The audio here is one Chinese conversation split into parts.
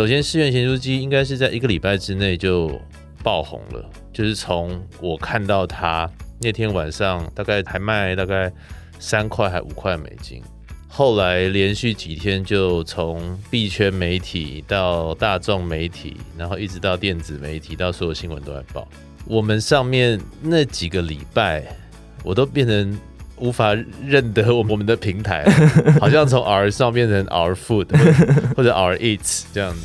首先，寺院咸酥鸡应该是在一个礼拜之内就爆红了，就是从我看到它那天晚上，大概还卖大概三块还五块美金，后来连续几天就从币圈媒体到大众媒体，然后一直到电子媒体，到所有新闻都在报。我们上面那几个礼拜，我都变成无法认得我们的平台，好像从 R 上变成 Our Food 或者 Our Eats 这样子。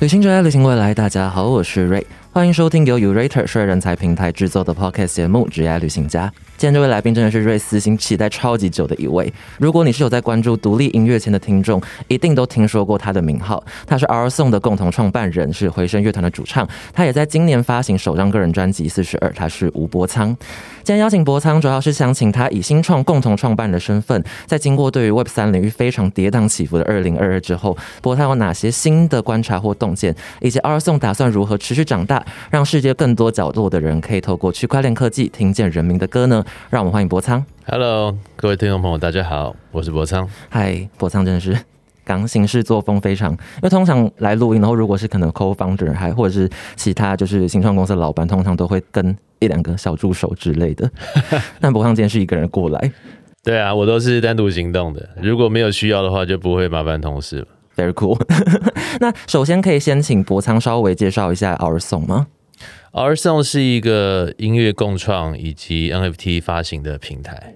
旅行者爱旅行未来，大家好，我是瑞，欢迎收听由 Urater 帅人才平台制作的 Podcast 节目《职业旅行家》。今天这位来宾真的是瑞斯心期待超级久的一位。如果你是有在关注独立音乐圈的听众，一定都听说过他的名号。他是 R Song 的共同创办人，是回声乐团的主唱。他也在今年发行首张个人专辑《四十二》，他是吴伯仓。今天邀请伯仓，主要是想请他以新创共同创办人的身份，在经过对于 Web 三领域非常跌宕起伏的二零二二之后，伯仓有哪些新的观察或洞见，以及 R Song 打算如何持续长大，让世界更多角落的人可以透过区块链科技听见人民的歌呢？让我们欢迎博仓。Hello，各位听众朋友，大家好，我是博仓。嗨，博仓真的是刚行事作风非常，因为通常来录音，然后如果是可能 co-founder 还或者是其他就是新创公司的老板，通常都会跟一两个小助手之类的。但博仓今天是一个人过来对啊，我都是单独行动的，如果没有需要的话，就不会麻烦同事了。，very cool。那首先可以先请博仓稍微介绍一下 Our Song 吗？R Song 是一个音乐共创以及 NFT 发行的平台，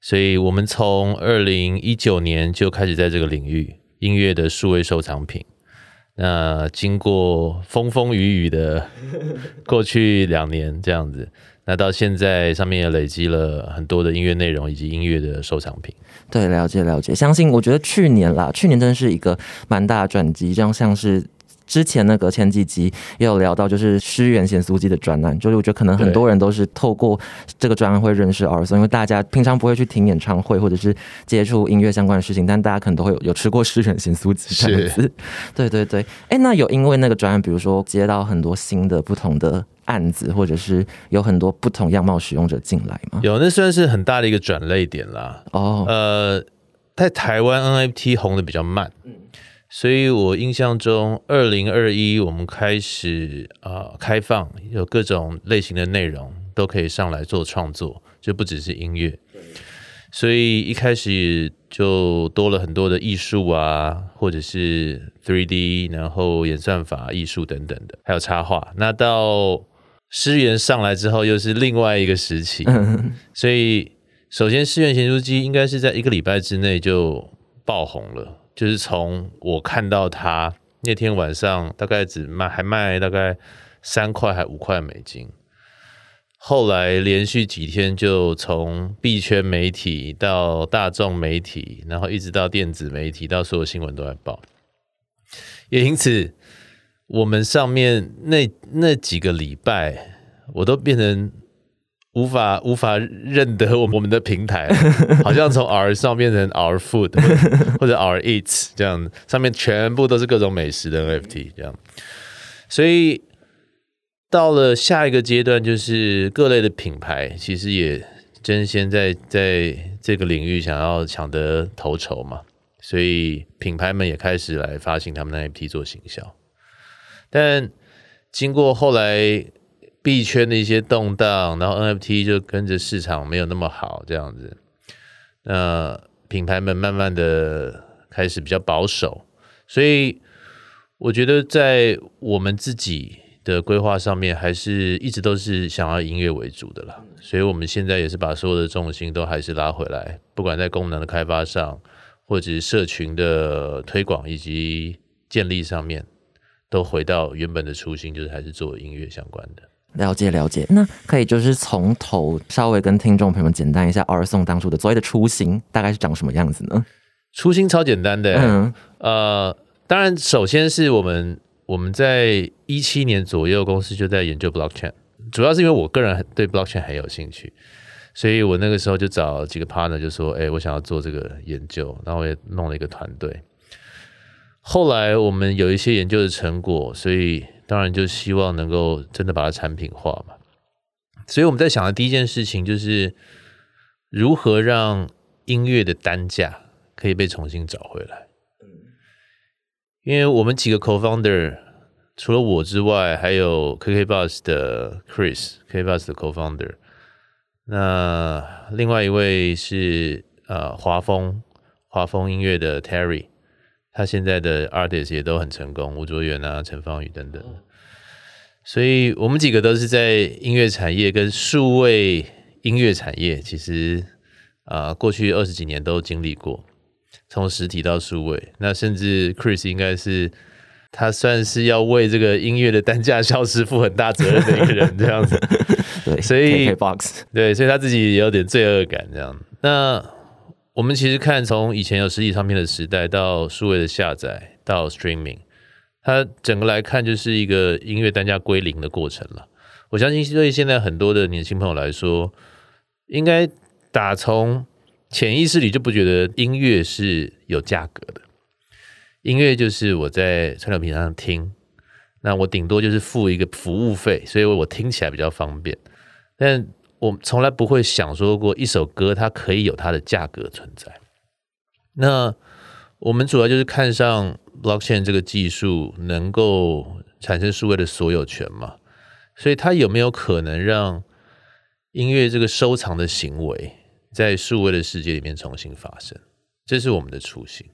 所以我们从二零一九年就开始在这个领域音乐的数位收藏品。那经过风风雨雨的过去两年这样子，那到现在上面也累积了很多的音乐内容以及音乐的收藏品。对，了解了解。相信我觉得去年啦，去年真的是一个蛮大的转机，这样像是。之前那个前几集也有聊到，就是诗源咸酥鸡的专栏，就是我觉得可能很多人都是透过这个专栏会认识 R 松，因为大家平常不会去听演唱会或者是接触音乐相关的事情，但大家可能都会有有吃过诗源咸酥鸡这样子。对对对，哎，那有因为那个专栏，比如说接到很多新的不同的案子，或者是有很多不同样貌使用者进来吗？有，那算是很大的一个转类点啦。哦，呃，在台湾 NFT 红的比较慢，嗯所以我印象中，二零二一我们开始啊、呃开放，有各种类型的内容都可以上来做创作，就不只是音乐。所以一开始就多了很多的艺术啊，或者是 3D，然后演算法艺术等等的，还有插画。那到诗源上来之后，又是另外一个时期。所以首先，寺院咸酥鸡应该是在一个礼拜之内就爆红了，就是从我看到它那天晚上，大概只卖还卖大概三块还五块美金。后来连续几天就从币圈媒体到大众媒体，然后一直到电子媒体，到所有新闻都在报。也因此，我们上面那那几个礼拜，我都变成无法无法认得我们的平台，好像从 R 上变成 Our Food 或者 Our Eats 这样，上面全部都是各种美食的 NFT 这样，所以到了下一个阶段，就是各类的品牌其实也争先在在这个领域想要抢得头筹嘛，所以品牌们也开始来发行他们的 NFT 做行销，但经过后来币圈的一些动荡，然后 NFT 就跟着市场没有那么好，这样子，那品牌们慢慢的开始比较保守，所以我觉得在我们自己的规划上面，还是一直都是想要音乐为主的啦，所以我们现在也是把所有的重心都还是拉回来，不管在功能的开发上，或者是社群的推广以及建立上面，都回到原本的初心，就是还是做音乐相关的。了解了解，那可以就是从头稍微跟听众朋友们简单一下 R Song 当初的所谓的初心大概是长什么样子呢？初心超简单的、嗯呃，当然，首先是我们我们在一七年左右，公司就在研究 blockchain，主要是因为我个人对 blockchain 很有兴趣，所以我那个时候就找几个 partner 就说，哎、我想要做这个研究，然后我也弄了一个团队。后来我们有一些研究的成果，所以当然就希望能够真的把它产品化嘛。所以我们在想的第一件事情就是如何让音乐的单价可以被重新找回来。因为我们几个 co-founder 除了我之外，还有 KKBus 的 Chris，KKBus 的 co-founder。那另外一位是呃华丰华丰音乐的 Terry，他现在的 artist 也都很成功，吴卓源啊、陈芳宇等等。所以我们几个都是在音乐产业跟数位音乐产业，其实啊过去二十几年都经历过，从实体到数位。那甚至 Chris 应该是他算是要为这个音乐的单价消失负很大责任的一个人，这样子。对，所以 KKBox 对，所以他自己也有点罪恶感这样。那我们其实看从以前有实体唱片的时代，到数位的下载，到 streaming，它整个来看就是一个音乐单价归零的过程了。我相信对现在很多的年轻朋友来说，应该打从潜意识里就不觉得音乐是有价格的。音乐就是我在串流平台上听，那我顶多就是付一个服务费，所以我听起来比较方便。但我从来不会想说过一首歌它可以有它的价格存在。那我们主要就是看上 blockchain 这个技术能够产生数位的所有权嘛，所以它有没有可能让音乐这个收藏的行为在数位的世界里面重新发生？这是我们的初心。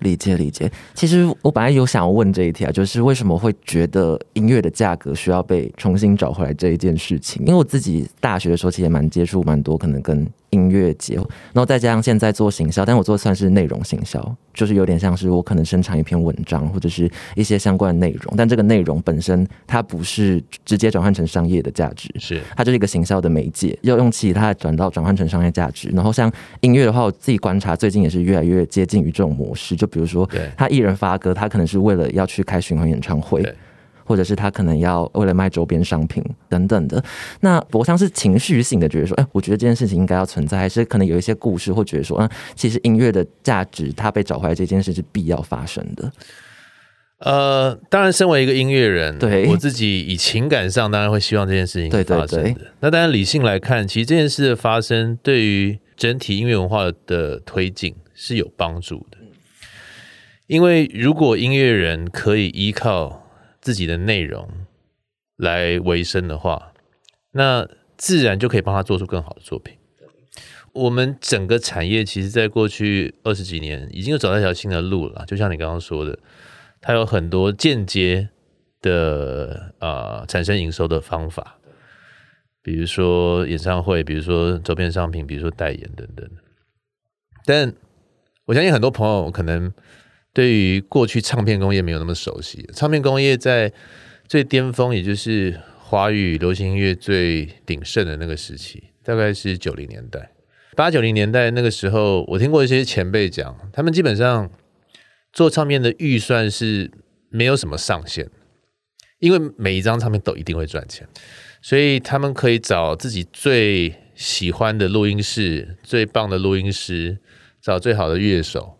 理解理解，其实我本来有想要问这一题啊，就是为什么会觉得音乐的价格需要被重新找回来这一件事情？因为我自己大学的时候其实蛮接触蛮多，可能跟音乐节，然后再加上现在做行销，但我做的算是内容行销，就是有点像是我可能生产一篇文章或者是一些相关的内容，但这个内容本身它不是直接转换成商业的价值，是它就是一个行销的媒介，要用其他转到转换成商业价值。然后像音乐的话，我自己观察最近也是越来越接近于这种模式，就比如说他艺人发歌，他可能是为了要去开巡回演唱会对。或者是他可能要为了卖周边商品等等的，那我像是情绪性的觉得说，哎、我觉得这件事情应该要存在，还是可能有一些故事，或觉得说，嗯，其实音乐的价值它被找回来这件事是必要发生的。呃，当然，身为一个音乐人，对我自己以情感上当然会希望这件事情发生的。对那当然，理性来看，其实这件事的发生对于整体音乐文化的推进是有帮助的。因为如果音乐人可以依靠自己的内容来维生的话，那自然就可以帮他做出更好的作品。我们整个产业其实，在过去二十几年已经有找到一条新的路了，就像你刚刚说的，它有很多间接的呃产生营收的方法，比如说演唱会，比如说周边商品，比如说代言等等。但我相信很多朋友可能对于过去唱片工业没有那么熟悉。唱片工业在最巅峰，也就是华语流行音乐最鼎盛的那个时期，大概是九零年代、八九零年代那个时候，我听过一些前辈讲，他们基本上做唱片的预算是没有什么上限，因为每一张唱片都一定会赚钱，所以他们可以找自己最喜欢的录音室、最棒的录音师，找最好的乐手，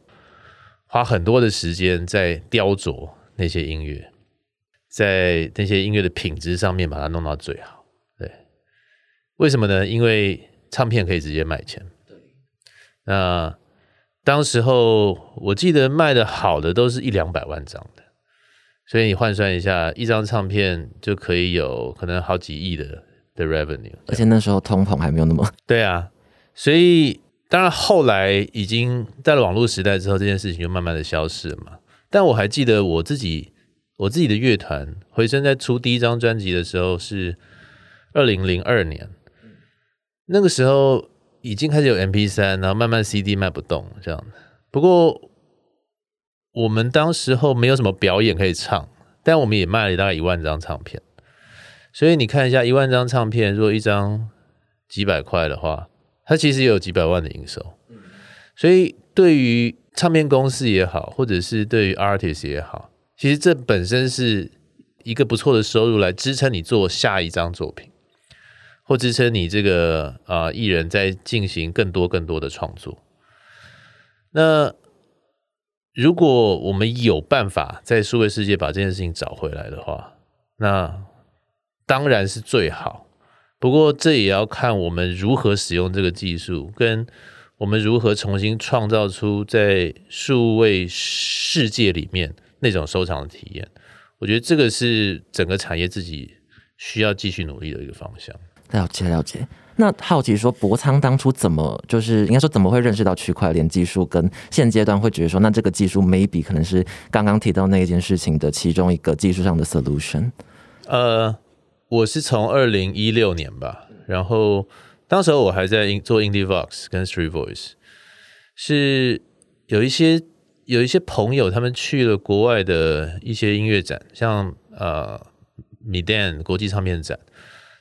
花很多的时间在雕琢那些音乐，在那些音乐的品质上面把它弄到最好。对，为什么呢？因为唱片可以直接卖钱。对那当时候我记得卖的好的都是一两百万张的，所以你换算一下，一张唱片就可以有可能好几亿的的 revenue。而且那时候通膨还没有那么对啊，所以当然后来已经在了网络时代之后，这件事情就慢慢的消失了嘛。但我还记得我自己我自己的乐团回声在出第一张专辑的时候是二零零二年，那个时候已经开始有 MP 三，然后慢慢 CD 卖不动这样。不过我们当时候没有什么表演可以唱，但我们也卖了大概一万张唱片。所以你看一下，一万张唱片，如果一张几百块的话，它其实也有几百万的营收。所以对于唱片公司也好，或者是对于 artist 也好，其实这本身是一个不错的收入来支撑你做下一张作品，或支撑你这个啊、呃艺人在进行更多更多的创作。那如果我们有办法在数位世界把这件事情找回来的话，那当然是最好。不过这也要看我们如何使用这个技术，跟我们如何重新创造出在数位世界里面那种收藏的体验？我觉得这个是整个产业自己需要继续努力的一个方向。了解了解。那好奇说，博仓当初怎么就是应该说怎么会认识到区块链技术？跟现阶段会觉得说，那这个技术 maybe 可能是刚刚提到那一件事情的其中一个技术上的 solution。呃，我是从二零一六年吧，然后当时候我还在做 Indie Vox 跟 Street Voice，是有一些有一些朋友他们去了国外的一些音乐展，像呃 Midan 国际唱片展。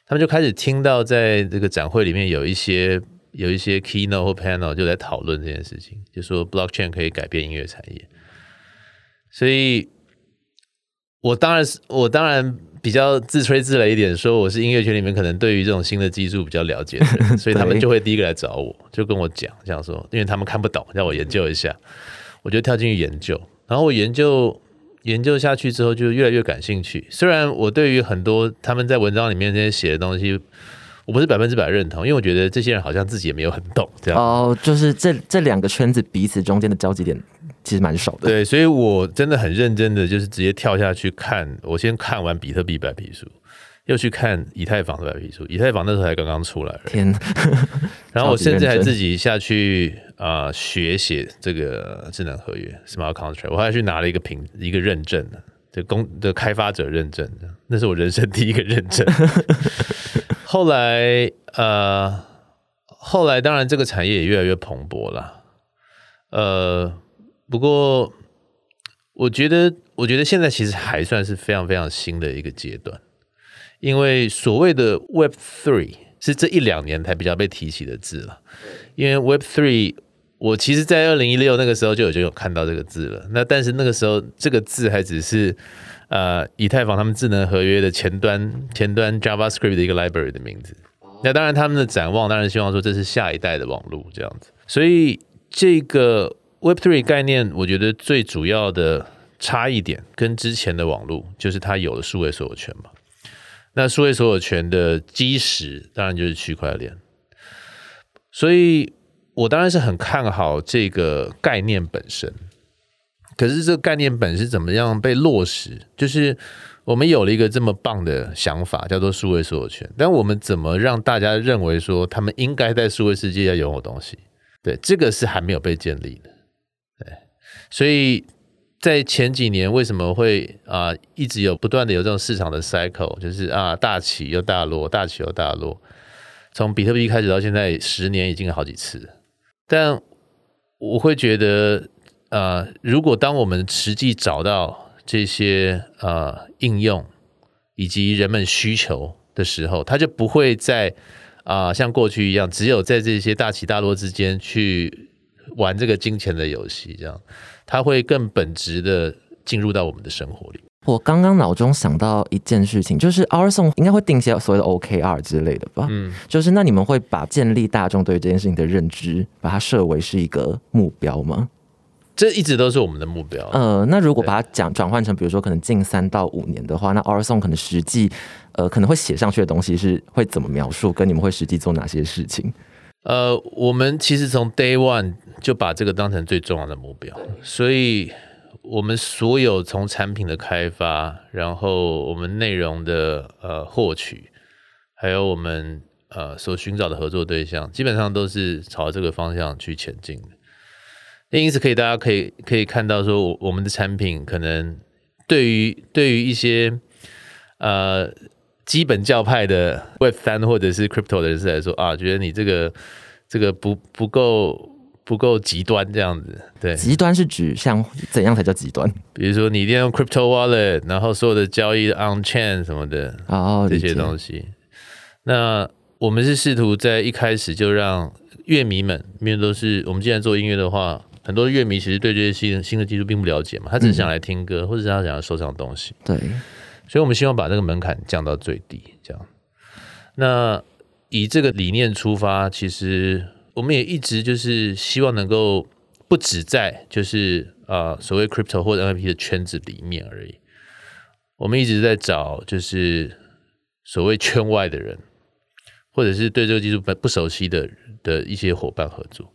他们就开始听到，在这个展会里面有一些有一些 keynote 或 panel 就在讨论这件事情，就说 blockchain 可以改变音乐产业。所以，我当然是我当然比较自吹自擂一点，说我是音乐圈里面可能对于这种新的技术比较了解的人，所以他们就会第一个来找我，就跟我讲这样说，因为他们看不懂，让我研究一下，我就跳进去研究，然后我研究。研究下去之后，就越来越感兴趣。虽然我对于很多他们在文章里面这些写的东西，我不是百分之百认同，因为我觉得这些人好像自己也没有很懂。这样哦，就是这这两个圈子彼此中间的交集点其实蛮少的。对，所以我真的很认真的，就是直接跳下去看。我先看完比特币白皮书，又去看以太坊的白皮书。以太坊那时候才刚刚出来，天！然后我甚至还自己下去。啊，学写这个智能合约 （smart contract），我还去拿了一个评一个认证的，这公的开发者认证，那是我人生第一个认证。后来，呃，后来当然这个产业也越来越蓬勃了。呃，不过我觉得，我觉得现在其实还算是非常非常新的一个阶段，因为所谓的 Web Three 是这一两年才比较被提起的字了，因为 Web Three。我其实，在二零一六那个时候就已经有看到这个字了。那但是那个时候，这个字还只是呃，以太坊他们智能合约的前端前端 JavaScript 的一个 library 的名字。那当然，他们的展望当然希望说这是下一代的网络这样子。所以这个 Web three 概念，我觉得最主要的差异点跟之前的网络，就是它有了数位所有权嘛。那数位所有权的基石，当然就是区块链。所以。我当然是很看好这个概念本身，可是这个概念本是怎么样被落实？就是我们有了一个这么棒的想法，叫做数位所有权，但我们怎么让大家认为说他们应该在数位世界要拥有东西？对，这个是还没有被建立的。所以在前几年为什么会啊一直有不断的有这种市场的 cycle，就是啊大起又大落，大起又大落，从比特币开始到现在十年已经好几次。但我会觉得，呃，如果当我们实际找到这些呃应用以及人们需求的时候，它就不会在啊像过去一样，只有在这些大起大落之间去玩这个金钱的游戏，这样，它会更本质的进入到我们的生活里。我刚刚脑中想到一件事情，就是 Our Song 应该会定些所谓的 OKR 之类的吧？嗯，就是那你们会把建立大众对这件事情的认知，把它设为是一个目标吗？这一直都是我们的目标。呃，那如果把它讲转换成，比如说可能近三到五年的话，那 Our Song 可能实际呃可能会写上去的东西是会怎么描述？跟你们会实际做哪些事情？呃，我们其实从 Day One 就把这个当成最重要的目标，所以。我们所有从产品的开发，然后我们内容的呃获取，还有我们呃所寻找的合作对象，基本上都是朝这个方向去前进的。因此，可以大家可以可以看到，说我们的产品可能对于对于一些呃基本教派的 Web 三或者是 Crypto 的人士来说啊，觉得你这个这个不不够。不够极端这样子，对，极端是指像怎样才叫极端？比如说你一定要用 crypto wallet，然后所有的交易 on chain 什么的，哦，这些东西。那我们是试图在一开始就让乐迷们，因为都是我们既然做音乐的话，很多乐迷其实对这些新新的技术并不了解嘛，他只是想来听歌，或者是他想要收藏东西。对，所以我们希望把这个门槛降到最低，这样。那以这个理念出发，其实。我们也一直就是希望能够不止在就是啊所谓 crypto 或者 NFT 的圈子里面而已，我们一直在找就是所谓圈外的人，或者是对这个技术不不熟悉的的一些伙伴合作。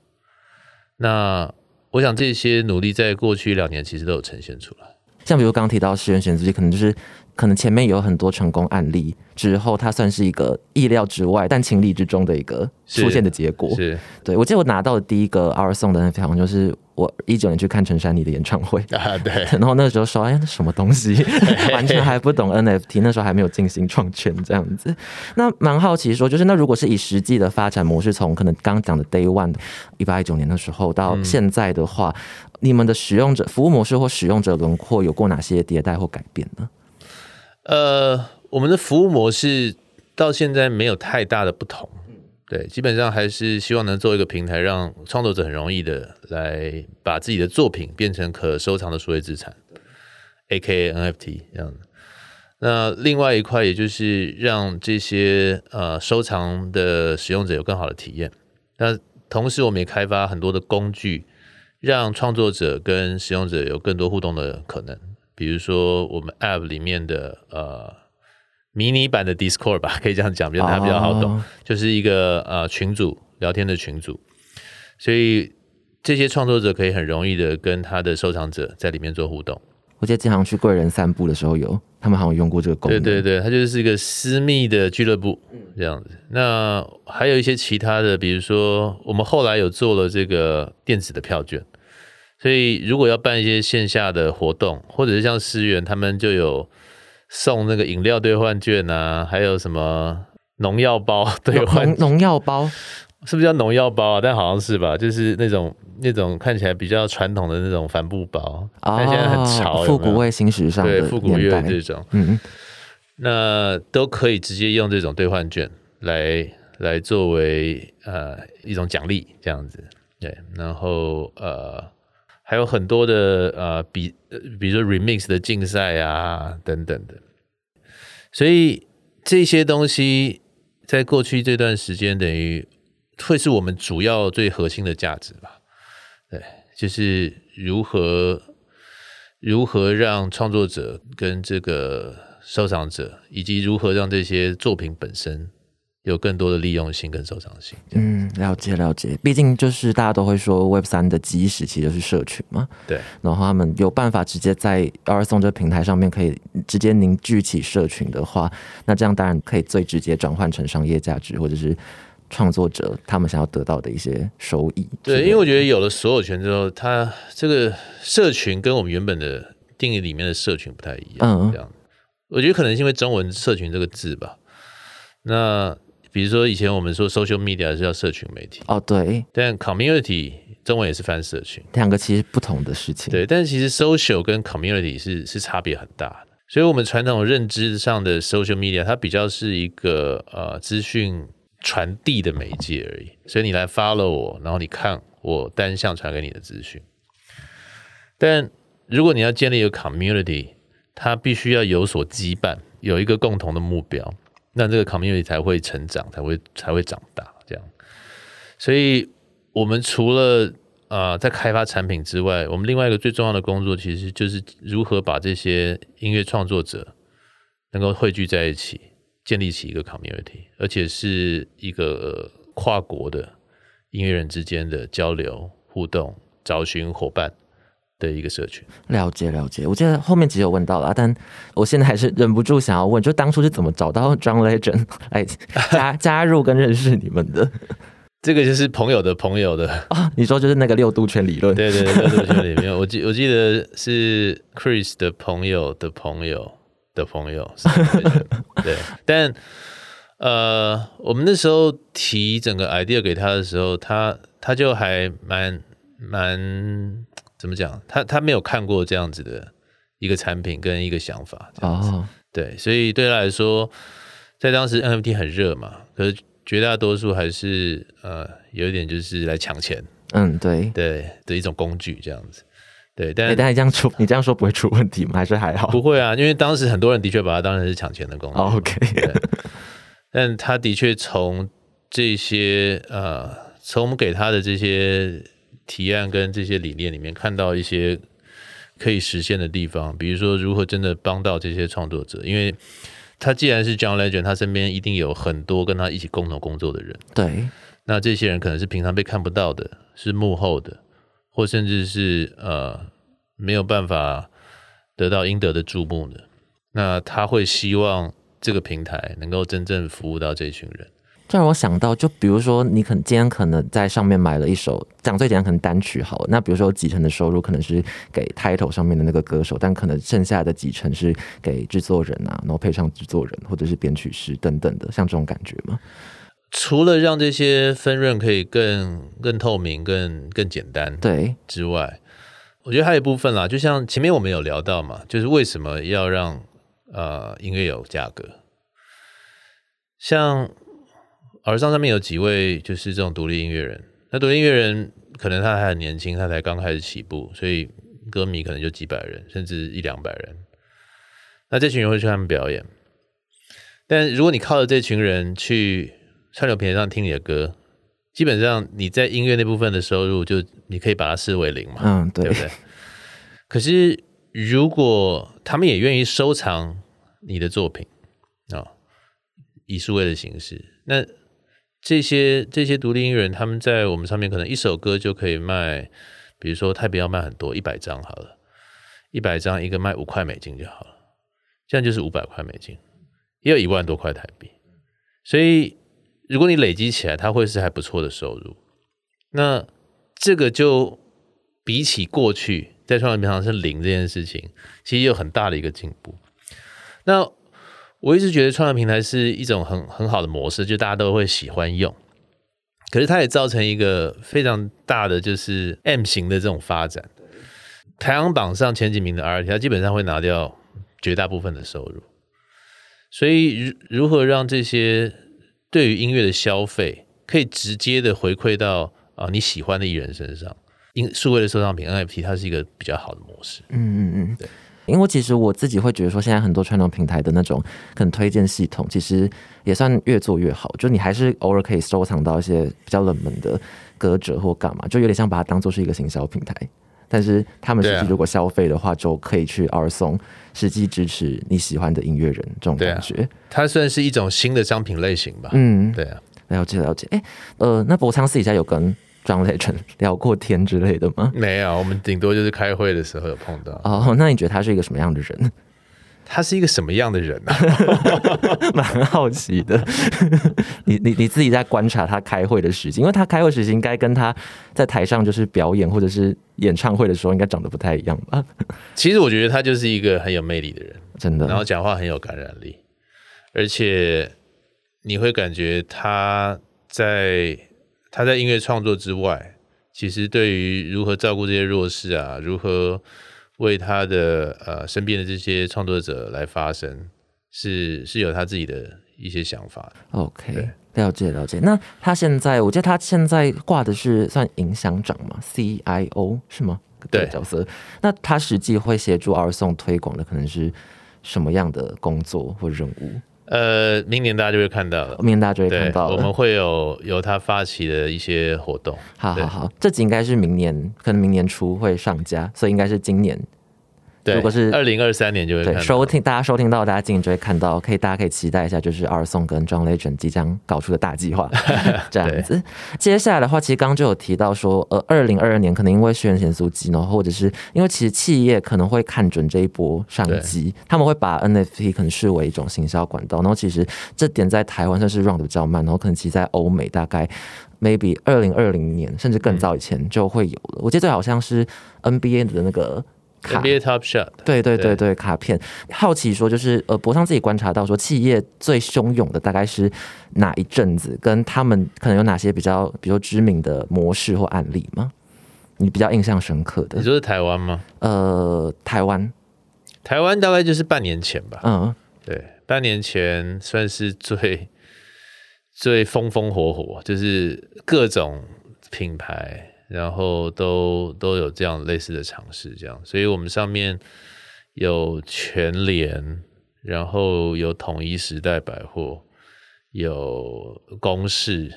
那我想这些努力在过去两年其实都有呈现出来。像比如刚提到石原选自己，可能就是可能前面有很多成功案例之后，它算是一个意料之外但情理之中的一个出现的结果。是对我记得我拿到的第一个 Our Song 的那好像就是我一九年去看陈珊妮的演唱会，啊，对，然后那个时候说，哎，那什么东西，完全还不懂 NFT，那时候还没有进行创圈这样子。那蛮好奇说，就是那如果是以实际的发展模式，从可能刚刚讲的 Day One 一八一九年的时候到现在的话，你们的使用者服务模式或使用者轮廓有过哪些迭代或改变呢？呃，我们的服务模式到现在没有太大的不同，对，基本上还是希望能做一个平台，让创作者很容易的来把自己的作品变成可收藏的数位资产，A.K.A. NFT 这样的那另外一块，也就是让这些呃收藏的使用者有更好的体验。那同时，我们也开发很多的工具。让创作者跟使用者有更多互动的可能，比如说我们 App 里面的呃迷你版的 Discord 吧，可以这样讲，比较它比较好懂，就是一个呃群组聊天的群组，所以这些创作者可以很容易的跟他的收藏者在里面做互动。我记得经常去贵人散步的时候有，他们好像用过这个功能。对对对，它就是一个私密的俱乐部这样子。那还有一些其他的，比如说我们后来有做了这个电子的票券。所以，如果要办一些线下的活动，或者是像思源他们就有送那个饮料兑换券啊，还有什么农药包兑换农药包，是不是叫农药包啊？但好像是吧，就是那种那种看起来比较传统的那种帆布包，但现在很潮，复古味新时尚对复古乐这种，嗯，那都可以直接用这种兑换券来来作为呃一种奖励这样子，对，然后呃。还有很多的呃比，比如说 remix 的竞赛啊等等的，所以这些东西在过去这段时间，等于会是我们主要最核心的价值吧？对，就是如何如何让创作者跟这个收藏者，以及如何让这些作品本身。有更多的利用性跟收藏性。嗯，了解了解。毕竟就是大家都会说 Web 三的基石其实就是社群嘛。对。然后他们有办法直接在 R 送这个平台上面可以直接凝聚起社群的话，那这样当然可以最直接转换成商业价值，或者是创作者他们想要得到的一些收益。对，因为我觉得有了所有权之后，它这个社群跟我们原本的定义里面的社群不太一样。嗯。这样，我觉得可能是因为中文“社群”这个字吧。那比如说，以前我们说 social media 是叫社群媒体哦，对。但 community 中文也是翻社群，两个其实不同的事情。对，但是其实 social 跟 community 是是差别很大的。所以，我们传统认知上的 social media，它比较是一个呃资讯传递的媒介而已。所以你来 follow 我，然后你看我单向传给你的资讯。但如果你要建立一个 community，它必须要有所羁绊，有一个共同的目标。那这个 community 才会成长，才会才会长大，这样。所以，我们除了啊在开发产品之外，我们另外一个最重要的工作，其实就是如何把这些音乐创作者能够汇聚在一起，建立起一个 community，而且是一个跨国的音乐人之间的交流互动，找寻伙伴。的一个社群，了解了解。我记得后面其实有问到了，但我现在还是忍不住想要问，就当初是怎么找到 John Legend 来 加加入跟认识你们的？这个就是朋友的朋友的啊。你说就是那个六度圈理论？对对，六度圈里面，我记我记得是 Chris 的朋友的朋友的朋友。对，但呃，我们那时候提整个 idea 给他的时候，他他就还蛮蛮。怎么讲？他他没有看过这样子的一个产品跟一个想法，哦，对，所以对他来说，在当时 NFT 很热嘛，可是绝大多数还是呃有一点就是来抢钱，嗯，对对的一种工具这样子，对，但但你这样出，你这样说不会出问题吗？还是还好？不会啊，因为当时很多人的确把它当成是抢钱的工具，OK，但他的确从这些呃，从我们给他的这些。提案跟这些理念里面看到一些可以实现的地方，比如说如何真的帮到这些创作者，因为他既然是 John Legend，他身边一定有很多跟他一起共同工作的人。对，那这些人可能是平常被看不到的，是幕后的，或甚至是呃没有办法得到应得的注目的，那他会希望这个平台能够真正服务到这群人。这让我想到，就比如说，你可能今天可能在上面买了一首，讲最简单，可能单曲好了。那比如说几成的收入可能是给 title 上面的那个歌手，但可能剩下的几成是给制作人啊，然后配上制作人或者是编曲师等等的，像这种感觉吗？除了让这些分润可以更更透明、更更简单对，之外，我觉得还有一部分啦，就像前面我们有聊到嘛，就是为什么要让呃音乐有价格，像。耳上上面有几位就是这种独立音乐人，那独立音乐人可能他还很年轻，他才刚开始起步，所以歌迷可能就几百人，甚至一两百人。那这群人会去他们表演，但如果你靠着这群人去串流平台上听你的歌，基本上你在音乐那部分的收入就你可以把它视为零嘛，嗯，对对不对？可是如果他们也愿意收藏你的作品啊，以数位的形式，那这些这些独立音乐人，他们在我们上面可能一首歌就可以卖，比如说，他不要卖很多，一百张好了，一百张一个卖五块美金就好了，这样就是五百块美金，也有一万多块台币。所以，如果你累积起来，它会是还不错的收入。那这个就比起过去在创业平台上是零这件事情，其实有很大的一个进步。那我一直觉得创业平台是一种很很好的模式，就大家都会喜欢用。可是它也造成一个非常大的就是 M 型的这种发展。排行榜上前几名的 RT，它基本上会拿掉绝大部分的收入。所以如如何让这些对于音乐的消费可以直接的回馈到啊你喜欢的艺人身上，因数位的收藏品 NFT 它是一个比较好的模式。嗯嗯嗯，对。因为其实我自己会觉得说，现在很多传统平台的那种可能推荐系统，其实也算越做越好。就你还是偶尔可以收藏到一些比较冷门的歌者或干嘛，就有点像把它当做是一个行销平台。但是他们实际如果消费的话，就可以去二送，实际支持你喜欢的音乐人这种感觉。它算是一种新的商品类型吧。嗯，对啊，了解了解。哎，呃，那博昌私底下有跟。张磊成聊过天之类的吗？没有，我们顶多就是开会的时候有碰到。哦，那你觉得他是一个什么样的人？他是一个什么样的人啊？蛮好奇的。你你你自己在观察他开会的时间，因为他开会时间应该跟他在台上就是表演或者是演唱会的时候应该长得不太一样吧？其实我觉得他就是一个很有魅力的人，真的。然后讲话很有感染力，而且你会感觉他在。他在音乐创作之外，其实对于如何照顾这些弱势啊，如何为他的呃身边的这些创作者来发声，是是有他自己的一些想法。OK，了解了解。那他现在，我记得他现在挂的是算影响长嘛，CIO 是吗？对，角色。那他实际会协助二送推广的，可能是什么样的工作或任务？呃，明年大家就会看到了。明年大家就会看到了。我们会有由他发起的一些活动。好好好，这集应该是明年，可能明年初会上架，所以应该是今年。如果是二零二三年就会对收听大家收听到大家进就会看到，可以大家可以期待一下，就是二宋跟 John Legend 即将搞出的大计划 这样子。接下来的话，其实刚刚就有提到说，呃，二零二二年可能因为宣贤素机呢，或者是因为其实企业可能会看准这一波商机，他们会把 NFT 可能视为一种行销管道。然后其实这点在台湾算是 run 的比较慢，然后可能其实在欧美大概 maybe 二零二零年甚至更早以前就会有了。我记得好像是 NBA 的那个。NBA Top Shot，对对对对，卡片。好奇说，就是呃，博商自己观察到说，企业最汹涌的大概是哪一阵子？跟他们可能有哪些比较，比如知名的模式或案例吗？你比较印象深刻的？你说是台湾吗？呃，台湾，台湾大概就是半年前吧。嗯，对，半年前算是最最风风火火，就是各种品牌。然后都都有这样类似的尝试，这样，所以我们上面有全联，然后有统一时代百货，有公式，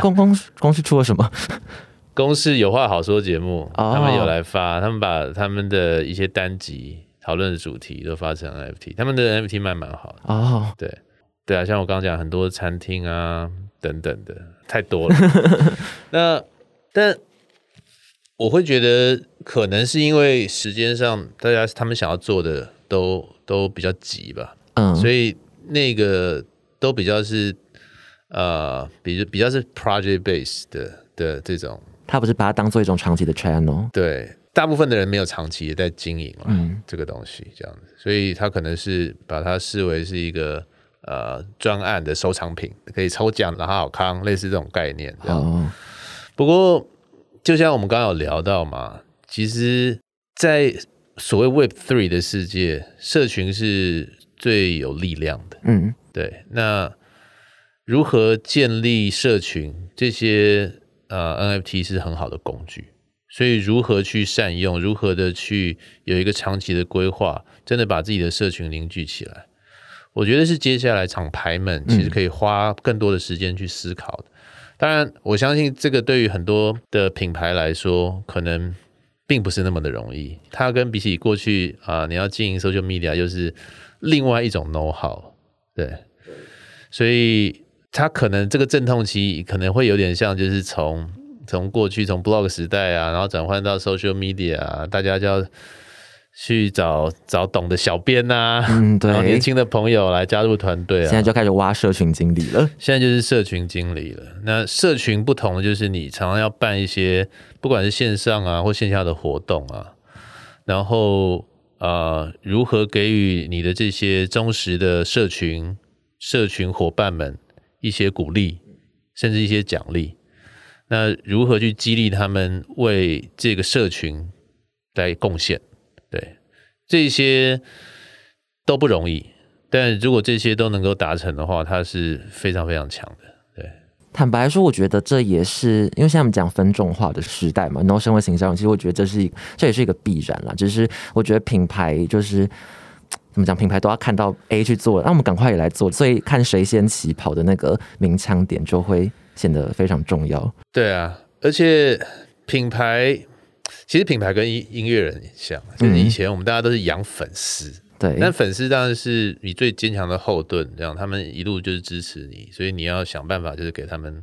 公公公式出了什么？公式有话好说节目，他们有来发，他们把他们的一些单集讨论的主题都发成 NFT，他们的 NFT 卖蛮好的哦。对对啊，像我刚刚讲很多餐厅啊等等的，太多了。那但我会觉得可能是因为时间上大家他们想要做的都都比较急吧，嗯，所以那个都比较是呃，比比较是 project base 的的这种，他不是把它当做一种长期的 channel，对，大部分的人没有长期也在经营嘛，嗯。这个东西这样子，所以他可能是把它视为是一个呃专案的收藏品，可以抽奖拿好康，类似这种概念这样。哦，不过，就像我们刚刚有聊到嘛，其实，在所谓 Web Three 的世界，社群是最有力量的。嗯对，那如何建立社群，这些呃 NFT 是很好的工具。所以，如何去善用，如何的去有一个长期的规划，真的把自己的社群凝聚起来，我觉得是接下来厂牌们其实可以花更多的时间去思考的。当然，我相信这个对于很多的品牌来说，可能并不是那么的容易。它跟比起过去啊、你要经营 social media 又是另外一种 know how，对，所以它可能这个阵痛期可能会有点像，就是从从过去从 blog 时代啊，然后转换到 social media 啊，大家就要去找找懂的小编呐、嗯，对年轻的朋友来加入团队啊，现在就开始挖社群经理了，现在就是社群经理了。那社群不同的就是你常常要办一些，不管是线上啊或线下的活动啊，然后呃，如何给予你的这些忠实的社群社群伙伴们一些鼓励，甚至一些奖励。那如何去激励他们为这个社群来贡献？对，这些都不容易。但如果这些都能够达成的话，它是非常非常强的。对，坦白说，我觉得这也是因为现在我们讲分众化的时代嘛，然后身为形象，其实我觉得这是一这也是一个必然啦。只是我觉得品牌就是怎么讲，品牌都要看到 A 去做，那我们赶快也来做，所以看谁先起跑的那个鸣枪点就会显得非常重要。对啊，而且品牌其实品牌跟音音乐人很像，就是以前我们大家都是养粉丝，对，但粉丝当然是你最坚强的后盾，这样他们一路就是支持你，所以你要想办法就是给他们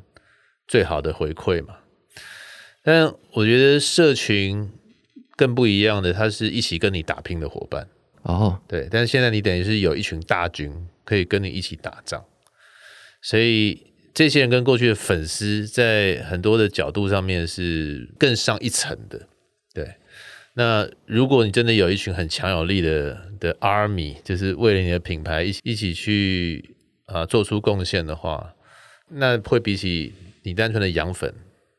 最好的回馈嘛。但我觉得社群更不一样的，它是一起跟你打拼的伙伴。哦，对，但是现在你等于是有一群大军可以跟你一起打仗，所以这些人跟过去的粉丝在很多的角度上面是更上一层的。对，那如果你真的有一群很强有力的的 army，就是为了你的品牌一起一起去啊、做出贡献的话，那会比起你单纯的养粉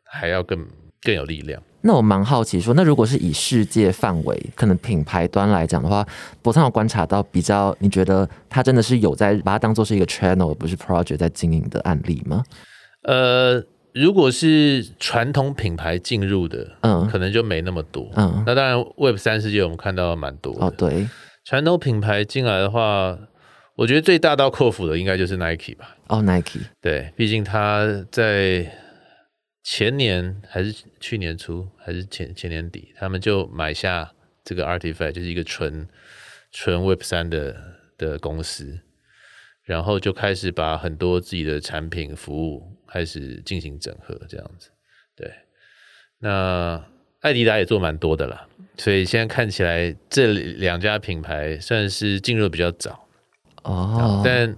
还要更更有力量。那我蛮好奇说，那如果是以世界范围，可能品牌端来讲的话，博昌有观察到比较，你觉得他真的是有在把它当做是一个 channel，而不是 project 在经营的案例吗？呃，如果是传统品牌进入的，嗯可能就没那么多。嗯，那当然，Web 三世界我们看到蛮多的。哦，对，传统品牌进来的话，我觉得最大刀阔斧的应该就是 Nike 吧。哦，Nike，对，毕竟他在前年还是去年初还是前前年底，他们就买下这个 Artifact，就是一个纯纯 Web 三的的公司，然后就开始把很多自己的产品服务开始进行整合，这样子。对，那艾迪达也做蛮多的啦，所以现在看起来这两家品牌算是进入的比较早。哦，但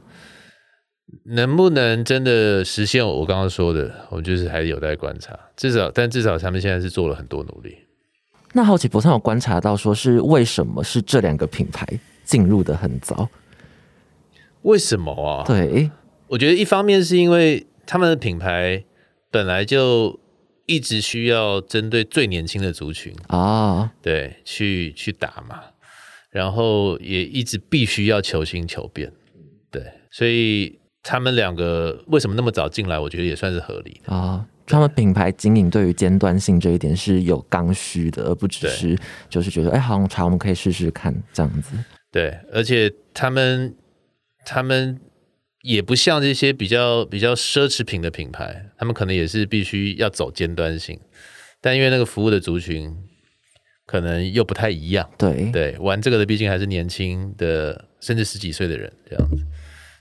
能不能真的实现我刚刚说的，我就是还有待观察。至少，但至少他们现在是做了很多努力。那好奇博上有观察到，说是为什么是这两个品牌进入的很早？为什么啊？对，我觉得一方面是因为他们的品牌本来就一直需要针对最年轻的族群，啊，对，去去打嘛，然后也一直必须要求新求变，对，所以他们两个为什么那么早进来，我觉得也算是合理的。啊，他们品牌经营对于尖端性这一点是有刚需的，而不只是就是觉得哎，好像茶我们可以试试看这样子。对，而且他们他们也不像这些比较比较奢侈品的品牌，他们可能也是必须要走尖端性，但因为那个服务的族群可能又不太一样，对，对，玩这个的毕竟还是年轻的，甚至十几岁的人这样子，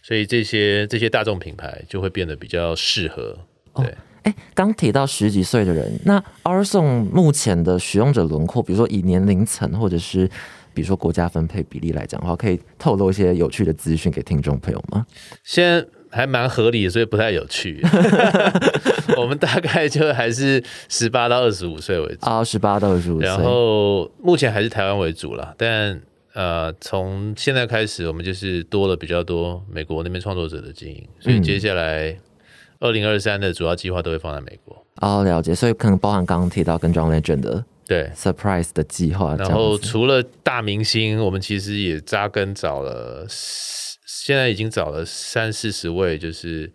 所以这些这些大众品牌就会变得比较适合。对，哎，刚提到十几岁的人，那 R Song 目前的使用者轮廓，比如说以年龄层或者是比如说国家分配比例来讲的话，可以透露一些有趣的资讯给听众朋友吗？现在还蛮合理，所以不太有趣。我们大概就还是十八到二十五岁为主啊，十八到二十五岁。然后目前还是台湾为主了，但呃，从现在开始，我们就是多了比较多美国那边创作者的经营，所以接下来二零二三的主要计划都会放在美国。哦，了解，所以可能包含刚刚提到跟 John Legend 的对 surprise 的计划。然后除了大明星，我们其实也扎根找了，现在已经找了三四十位，就是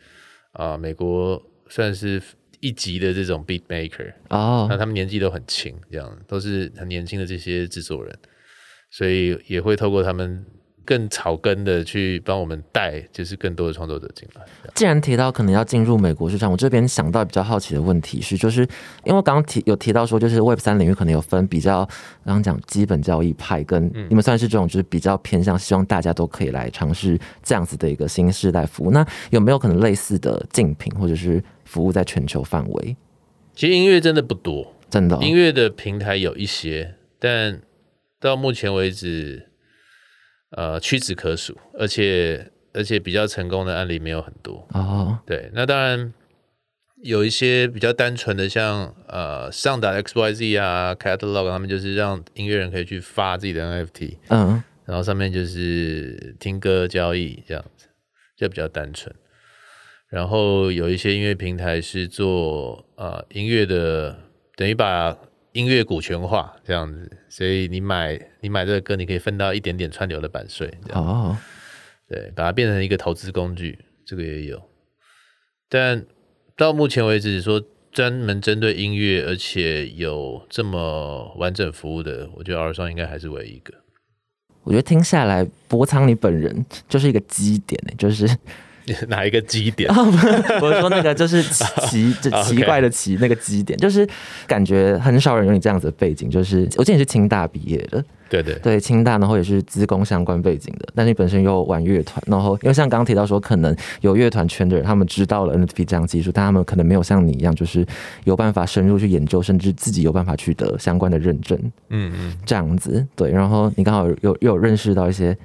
啊，美国算是一级的这种 beat maker 哦，那他们年纪都很轻，这样都是很年轻的这些制作人。所以也会透过他们更草根的去帮我们带，就是更多的创作者进来。既然提到可能要进入美国市场，我这边想到比较好奇的问题是，就是因为刚刚提有提到说，就是 Web 三领域可能有分比较，刚刚讲基本交易派，跟你们算是这种就是比较偏向希望大家都可以来尝试这样子的一个新时代服务。那有没有可能类似的竞品或者是服务在全球范围？其实音乐真的不多，真的音乐的平台有一些，但。到目前为止，呃，屈指可数，而且而且比较成功的案例没有很多哦。对，那当然有一些比较单纯的，像呃上达 X Y Z 啊，Catalog，他们就是让音乐人可以去发自己的 NFT，嗯，然后上面就是听歌交易这样子，就比较单纯。然后有一些音乐平台是做呃音乐的，等于把。音乐股权化这样子，所以你买你买这个歌，你可以分到一点点串流的版税。哦，对，把它变成一个投资工具，这个也有。但到目前为止，说专门针对音乐，而且有这么完整服务的，我觉得 R 双应该还是唯一一个。我觉得听下来，博仓你本人就是一个基点呢，就是。哪一个基点？我说那个就是奇，就奇怪的奇，那个基点就是感觉很少人有你这样子的背景。就是我记得你是清大毕业的，对对对，清大，然后也是资工相关背景的，但你本身又玩乐团，然后因为像刚刚提到说，可能有乐团圈的人，他们知道了 NFT 这样技术，但他们可能没有像你一样，就是有办法深入去研究，甚至自己有办法取得相关的认证。嗯嗯，这样子对，然后你刚好又又有认识到一些。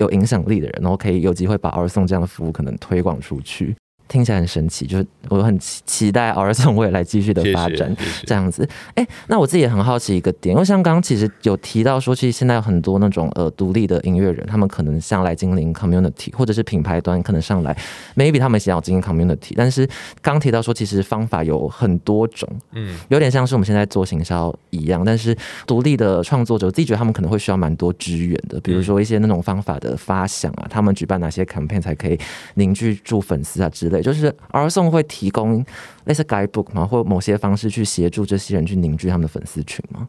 有影响力的人，然后可以有机会把二送这样的服务可能推广出去。听起来很神奇，就是我很期期待儿童未来继续的发展这样子。哎，那我自己也很好奇一个点，因为像刚刚其实有提到说，其实现在有很多那种呃独立的音乐人，他们可能上来经营 community，或者是品牌端可能上来，maybe 他们想要经营 community，但是刚提到说，其实方法有很多种，嗯，有点像是我们现在做行销一样，但是独立的创作者自己觉得他们可能会需要蛮多支援的，比如说一些那种方法的发想啊，他们举办哪些 campaign 才可以凝聚住粉丝啊之类。就是儿送会提供类似 guidebook 吗，或某些方式去协助这些人去凝聚他们的粉丝群吗？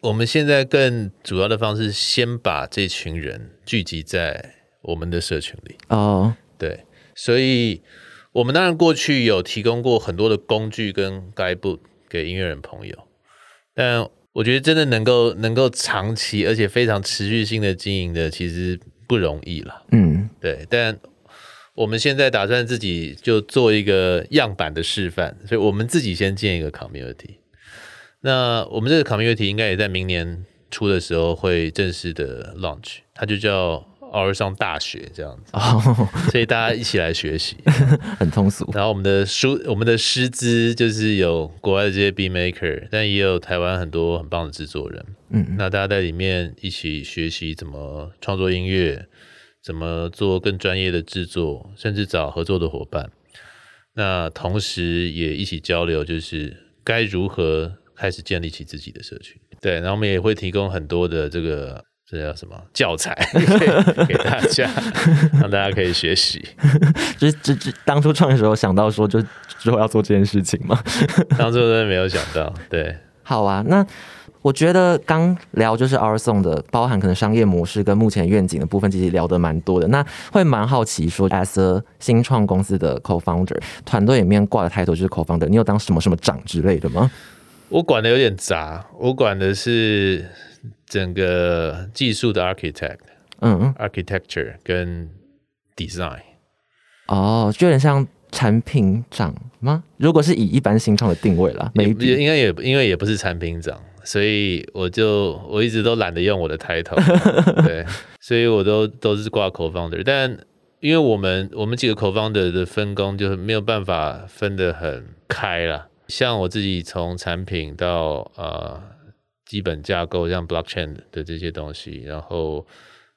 我们现在更主要的方式，先把这群人聚集在我们的社群里。哦，对，所以我们当然过去有提供过很多的工具跟 guidebook 给音乐人朋友，但我觉得真的能够能够长期而且非常持续性的经营的，其实不容易了。嗯，对，但。我们现在打算自己就做一个样板的示范，所以我们自己先建一个 community。那我们这个 community 应该也在明年初的时候会正式的 launch，它就叫 R 上大学这样子，所以大家一起来学习，很通俗。然后我们的书，我们的师资就是有国外的这些 B maker，但也有台湾很多很棒的制作人。嗯，那大家在里面一起学习怎么创作音乐。怎么做更专业的制作，甚至找合作的伙伴。那同时也一起交流，就是该如何开始建立起自己的社群。对，然后我们也会提供很多的这个这叫什么教材 给大家，让大家可以学习。就 是这这当初创业时候想到说，就之后要做这件事情吗？当初真的没有想到。对，好啊，那。我觉得刚聊就是 R Song 的，包含可能商业模式跟目前愿景的部分，其实聊得蛮多的。那会蛮好奇说，as a 新创公司的 co-founder，团队里面挂的抬头就是 co-founder，你有当什么什么长之类的吗？我管的有点杂，我管的是整个技术的 architect，嗯，architecture 跟 design。哦，就有点像产品长吗？如果是以一般新创的定位啦，也没也应该也因为也不是产品长，所以我就我一直都懒得用我的 title，对，所以我都都是挂 co-founder，但因为我们我们几个 co-founder 的分工就是没有办法分得很开啦。像我自己从产品到呃基本架构，像 blockchain 的这些东西，然后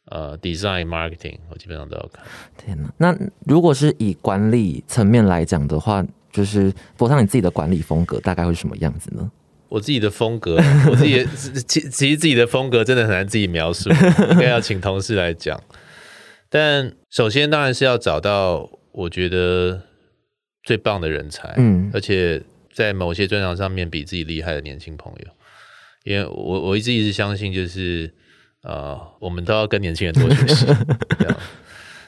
呃 design marketing，我基本上都要看。天哪！那如果是以管理层面来讲的话，就是博上你自己的管理风格大概会是什么样子呢？我自己的风格，我自己的其其实自己的风格真的很难自己描述，应该要请同事来讲。但首先当然是要找到我觉得最棒的人才，嗯而且在某些专长上面比自己厉害的年轻朋友。因为我我一直一直相信，就是呃，我们都要跟年轻人多学习，这样，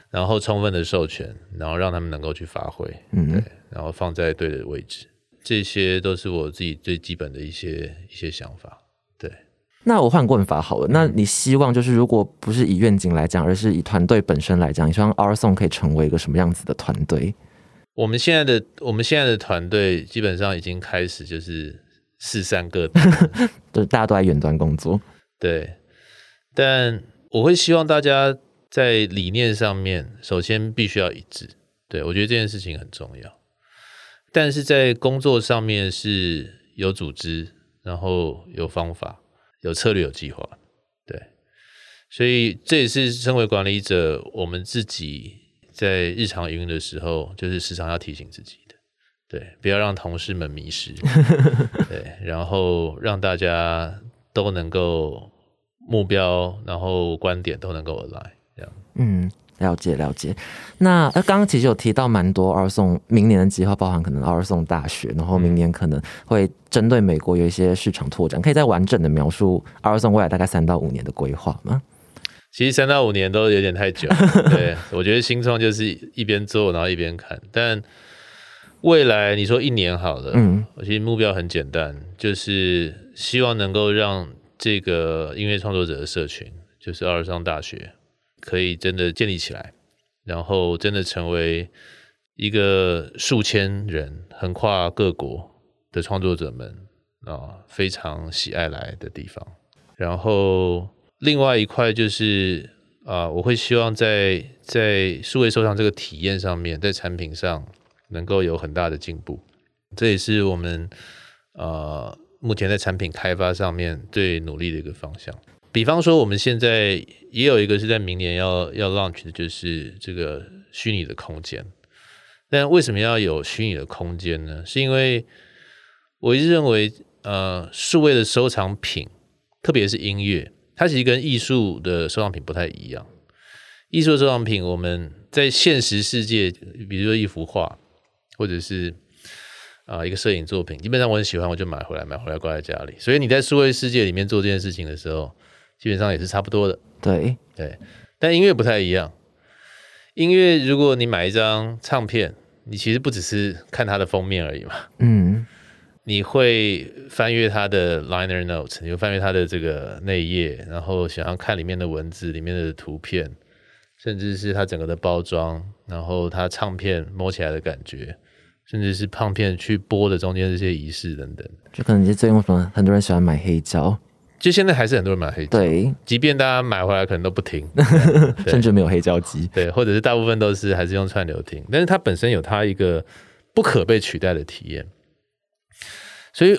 然后充分的授权，然后让他们能够去发挥，嗯对，然后放在对的位置，这些都是我自己最基本的一些一些想法。对，那我换个问法好了，那你希望就是如果不是以愿景来讲，而是以团队本身来讲，你希望 R Song 可以成为一个什么样子的团队？我们现在的我们现在的团队基本上已经开始就是四散各地，就是大家都在远端工作，对，但我会希望大家在理念上面，首先必须要一致。对我觉得这件事情很重要，但是在工作上面是有组织，然后有方法、有策略、有计划。对，所以这也是身为管理者，我们自己在日常营运的时候，就是时常要提醒自己的。对，不要让同事们迷失。对，然后让大家都能够目标，然后观点都能够 align，这样。嗯，了解了解。那呃，刚刚其实有提到蛮多 R Song 明年的计划，包含可能 R Song 大学，然后明年可能会针对美国有一些市场拓展，可以再完整的描述 R Song 未来大概三到五年的规划吗？其实三到五年都有点太久，对我觉得新创就是一边做然后一边看，但未来你说一年好了，嗯，我其实目标很简单，就是希望能够让这个音乐创作者的社群，就是二上大学，可以真的建立起来，然后真的成为一个数千人横跨各国的创作者们啊、非常喜爱来的地方。然后另外一块就是啊、我会希望在在数位收藏这个体验上面，在产品上能够有很大的进步。这也是我们呃目前在产品开发上面最努力的一个方向。比方说，我们现在也有一个是在明年要要 launch 的，就是这个虚拟的空间。但为什么要有虚拟的空间呢？是因为我一直认为，呃，数位的收藏品，特别是音乐，它其实跟艺术的收藏品不太一样。艺术收藏品，我们在现实世界，比如说一幅画，或者是啊、一个摄影作品，基本上我很喜欢，我就买回来，买回来挂在家里。所以你在数位世界里面做这件事情的时候，基本上也是差不多的。对，对，但音乐不太一样。音乐如果你买一张唱片，你其实不只是看它的封面而已嘛，嗯，你会翻阅它的 liner notes，你会翻阅它的这个内页，然后想要看里面的文字、里面的图片，甚至是它整个的包装，然后它唱片摸起来的感觉，甚至是唱片去播的中间这些仪式等等。就可能是最近为什么很多人喜欢买黑胶，就现在还是很多人买黑胶，对，即便大家买回来可能都不听，甚至没有黑胶机，对，或者是大部分都是还是用串流听，但是它本身有它一个不可被取代的体验，所以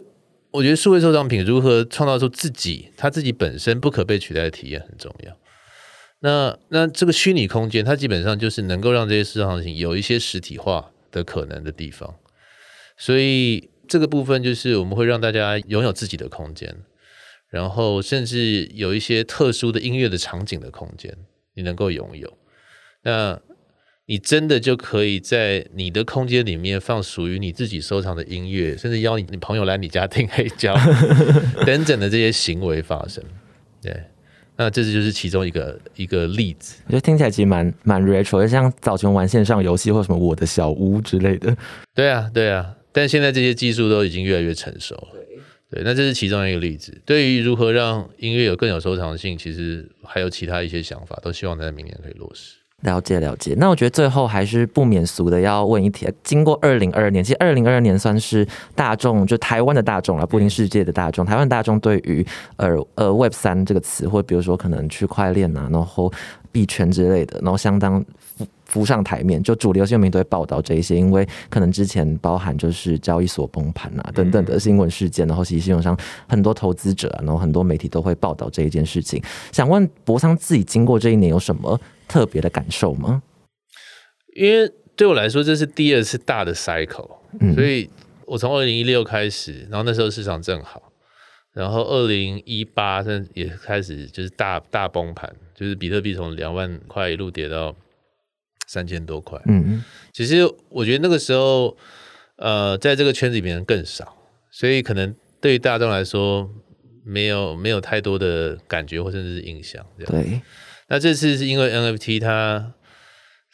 我觉得数位收藏品如何创造出自己它自己本身不可被取代的体验很重要。那那这个虚拟空间，它基本上就是能够让这些收藏品有一些实体化的可能的地方，所以这个部分就是我们会让大家拥有自己的空间，然后甚至有一些特殊的音乐的场景的空间，你能够拥有。那你真的就可以在你的空间里面放属于你自己收藏的音乐，甚至邀你你朋友来你家听黑胶 等等的这些行为发生。对，那这就是其中一个一个例子。我觉得听起来其实蛮蛮 retro，就像早前玩线上游戏或什么我的小屋之类的。对啊，对啊，但现在这些技术都已经越来越成熟了。对，那这是其中一个例子。对于如何让音乐有更有收藏性，其实还有其他一些想法，都希望在明年可以落实。了解了解，那我觉得最后还是不免俗的要问一题：经过二零二二年，其实二零二二年算是大众，就台湾的大众了，不一定世界的大众。台湾大众对于呃呃 Web 三这个词，或比如说可能区块链啊，然后币圈之类的，然后相当浮上台面，就主流新闻都会报道这一些，因为可能之前包含就是交易所崩盘啊等等的新闻事件，然后其实新闻上很多投资者啊，然后很多媒体都会报道这一件事情。想问博桑自己经过这一年有什么？特别的感受吗？因为对我来说，这是第二次大的 cycle，所以我从二零一六开始，然后那时候市场正好，然后二零一八也开始就是大大崩盘，就是比特币从两万块一路跌到三千多块。嗯嗯，其实我觉得那个时候，呃，在这个圈子里面更少，所以可能对于大众来说，没有没有太多的感觉或甚至是印象。对。那这次是因为 NFT 它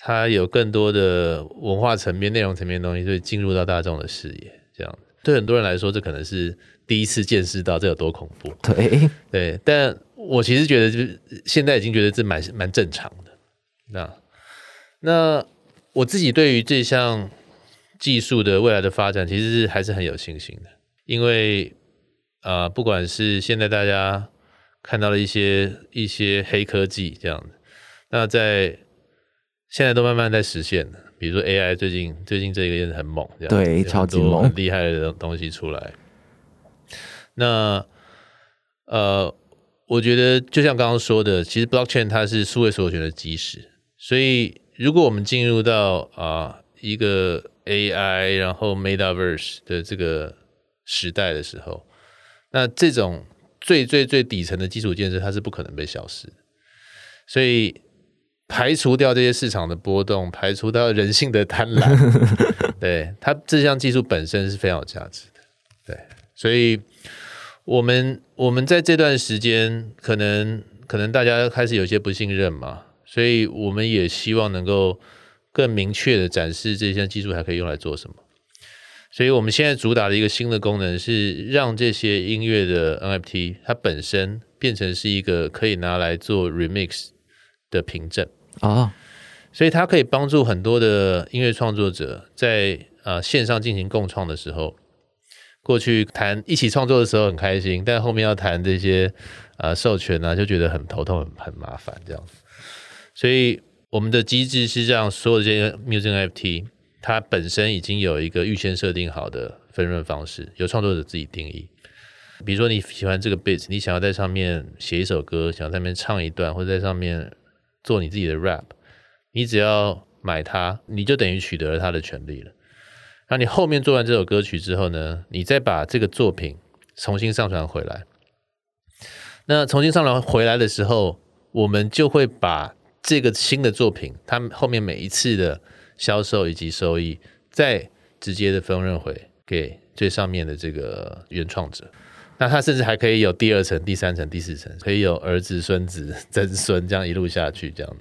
它有更多的文化层面、内容层面的东西，所以进入到大众的视野。这样对很多人来说，这可能是第一次见识到这有多恐怖。对对，但我其实觉得，就是现在已经觉得这蛮蛮正常的。那那我自己对于这项技术的未来的发展，其实是还是很有信心的，因为啊，不管是现在大家。看到了一些一些黑科技这样子，那在现在都慢慢在实现了。比如说 AI，最近最近这个也很猛，这样对，超级猛，很厉害的东西出来。那呃，我觉得就像刚刚说的，其实 Blockchain 它是数位所有权的基石，所以如果我们进入到啊一个 AI 然后 Metaverse 的这个时代的时候，那这种。最最最底层的基础建设，它是不可能被消失的。所以排除掉这些市场的波动，排除掉人性的贪婪，对它这项技术本身是非常有价值的。对，所以我们我们在这段时间，可能可能大家开始有些不信任嘛，所以我们也希望能够更明确的展示这项技术还可以用来做什么。所以，我们现在主打的一个新的功能是让这些音乐的 NFT 它本身变成是一个可以拿来做 remix 的凭证啊。所以，它可以帮助很多的音乐创作者在呃线上进行共创的时候，过去谈一起创作的时候很开心，但后面要谈这些啊授权啊，就觉得很头痛、很很麻烦这样。所以，我们的机制是让所有这些 music NFT。它本身已经有一个预先设定好的分润方式，由创作者自己定义。比如说你喜欢这个 beat，你想要在上面写一首歌，想要在上面唱一段，或者在上面做你自己的 rap，你只要买它，你就等于取得了它的权利了。那你后面做完这首歌曲之后呢，你再把这个作品重新上传回来。那重新上传回来的时候，我们就会把这个新的作品，它后面每一次的。销售以及收益，再直接的分润回给最上面的这个原创者，那他甚至还可以有第二层、第三层、第四层，可以有儿子、孙子、曾孙这样一路下去这样。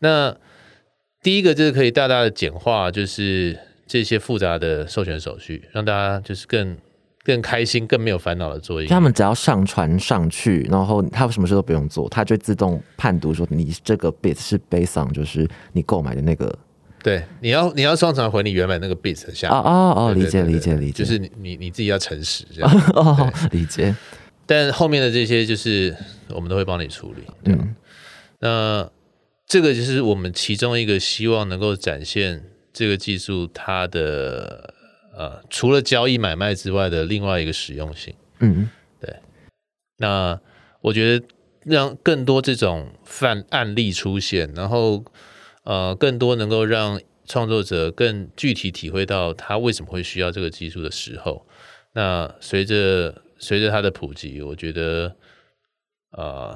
那第一个就是可以大大的简化，就是这些复杂的授权手续，让大家就是更更开心、更没有烦恼的作业。他们只要上传上去，然后他什么事都不用做，他就自动判读说你这个 bit 是 based on 就是你购买的那个。对，你要你要上传回你原本那个 bit 下哦哦哦，理解理解理解，就是你你你自己要诚实这样哦，理解。但后面的这些就是我们都会帮你处理。嗯，那这个就是我们其中一个希望能够展现这个技术它的呃，除了交易买卖之外的另外一个实用性。嗯，对。那我觉得让更多这种范案例出现，然后。呃，更多能够让创作者更具体体会到他为什么会需要这个技术的时候，那随着随着它的普及，我觉得，呃，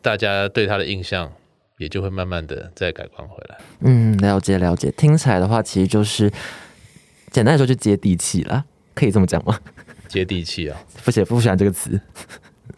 大家对他的印象也就会慢慢的再改观回来。嗯，了解了解，听起来的话，其实就是简单来说就接地气了，可以这么讲吗？接地气啊，不喜不喜欢这个词。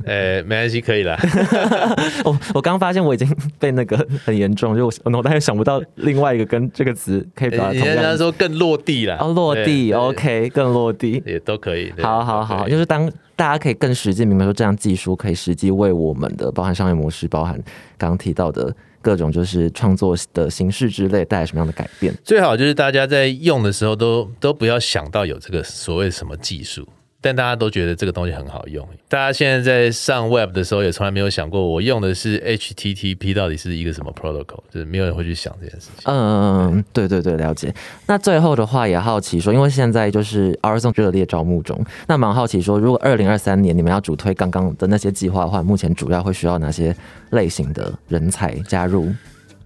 呃，没关系，可以了。我我刚发现我已经被那个很严重，就我脑袋想不到另外一个跟这个词可以表达。人家说更落地了，哦，落地，OK，更落地也都可以。好好好，就是当大家可以更实际明白说，这样技术可以实际为我们的包含商业模式，包含刚刚提到的各种就是创作的形式之类带来什么样的改变？最好就是大家在用的时候都都不要想到有这个所谓什么技术。但大家都觉得这个东西很好用。大家现在在上 Web 的时候，也从来没有想过我用的是 HTTP 到底是一个什么 protocol，就是没有人会去想这件事情。嗯嗯嗯，对对对，了解。那最后的话也好奇说，因为现在就是 R Zone 热烈招募中，那蛮好奇说，如果二零二三年你们要主推刚刚的那些计划的话，目前主要会需要哪些类型的人才加入？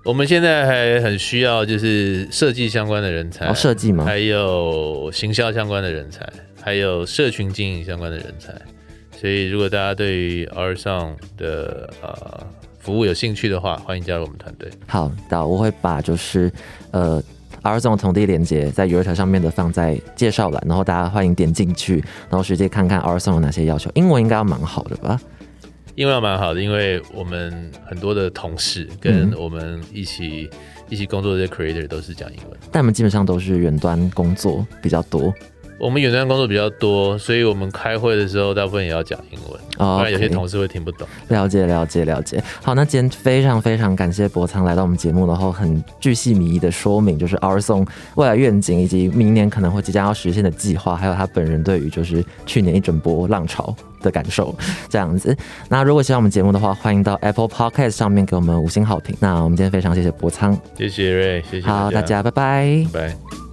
我们现在还很需要就是设计相关的人才，设计吗？还有行销相关的人才。还有社群经营相关的人才，所以如果大家对于 R 上的呃服务有兴趣的话，欢迎加入我们团队。好的，我会把就是呃 R 上的同地连接在 u r t 上面的放在介绍栏，然后大家欢迎点进去，然后直接看看 R 上有哪些要求。英文应该要蛮好的吧？英文蛮好的，因为我们很多的同事跟我们一起一起工作的 creator 都是讲英文，但我们基本上都是远端工作比较多。我们远端工作比较多，所以我们开会的时候大部分也要讲英文，不然有些同事会听不懂。了解了解了解。好，那今天非常非常感谢博仓来到我们节目，然后很巨细靡遗的说明，就是 R Song 未来愿景以及明年可能会即将要实现的计划，还有他本人对于就是去年一整波浪潮的感受，这样子。那如果喜欢我们节目的话，欢迎到 Apple Podcast 上面给我们五星好评。那我们今天非常谢谢博仓，谢谢瑞，谢谢。好，大家拜拜，拜。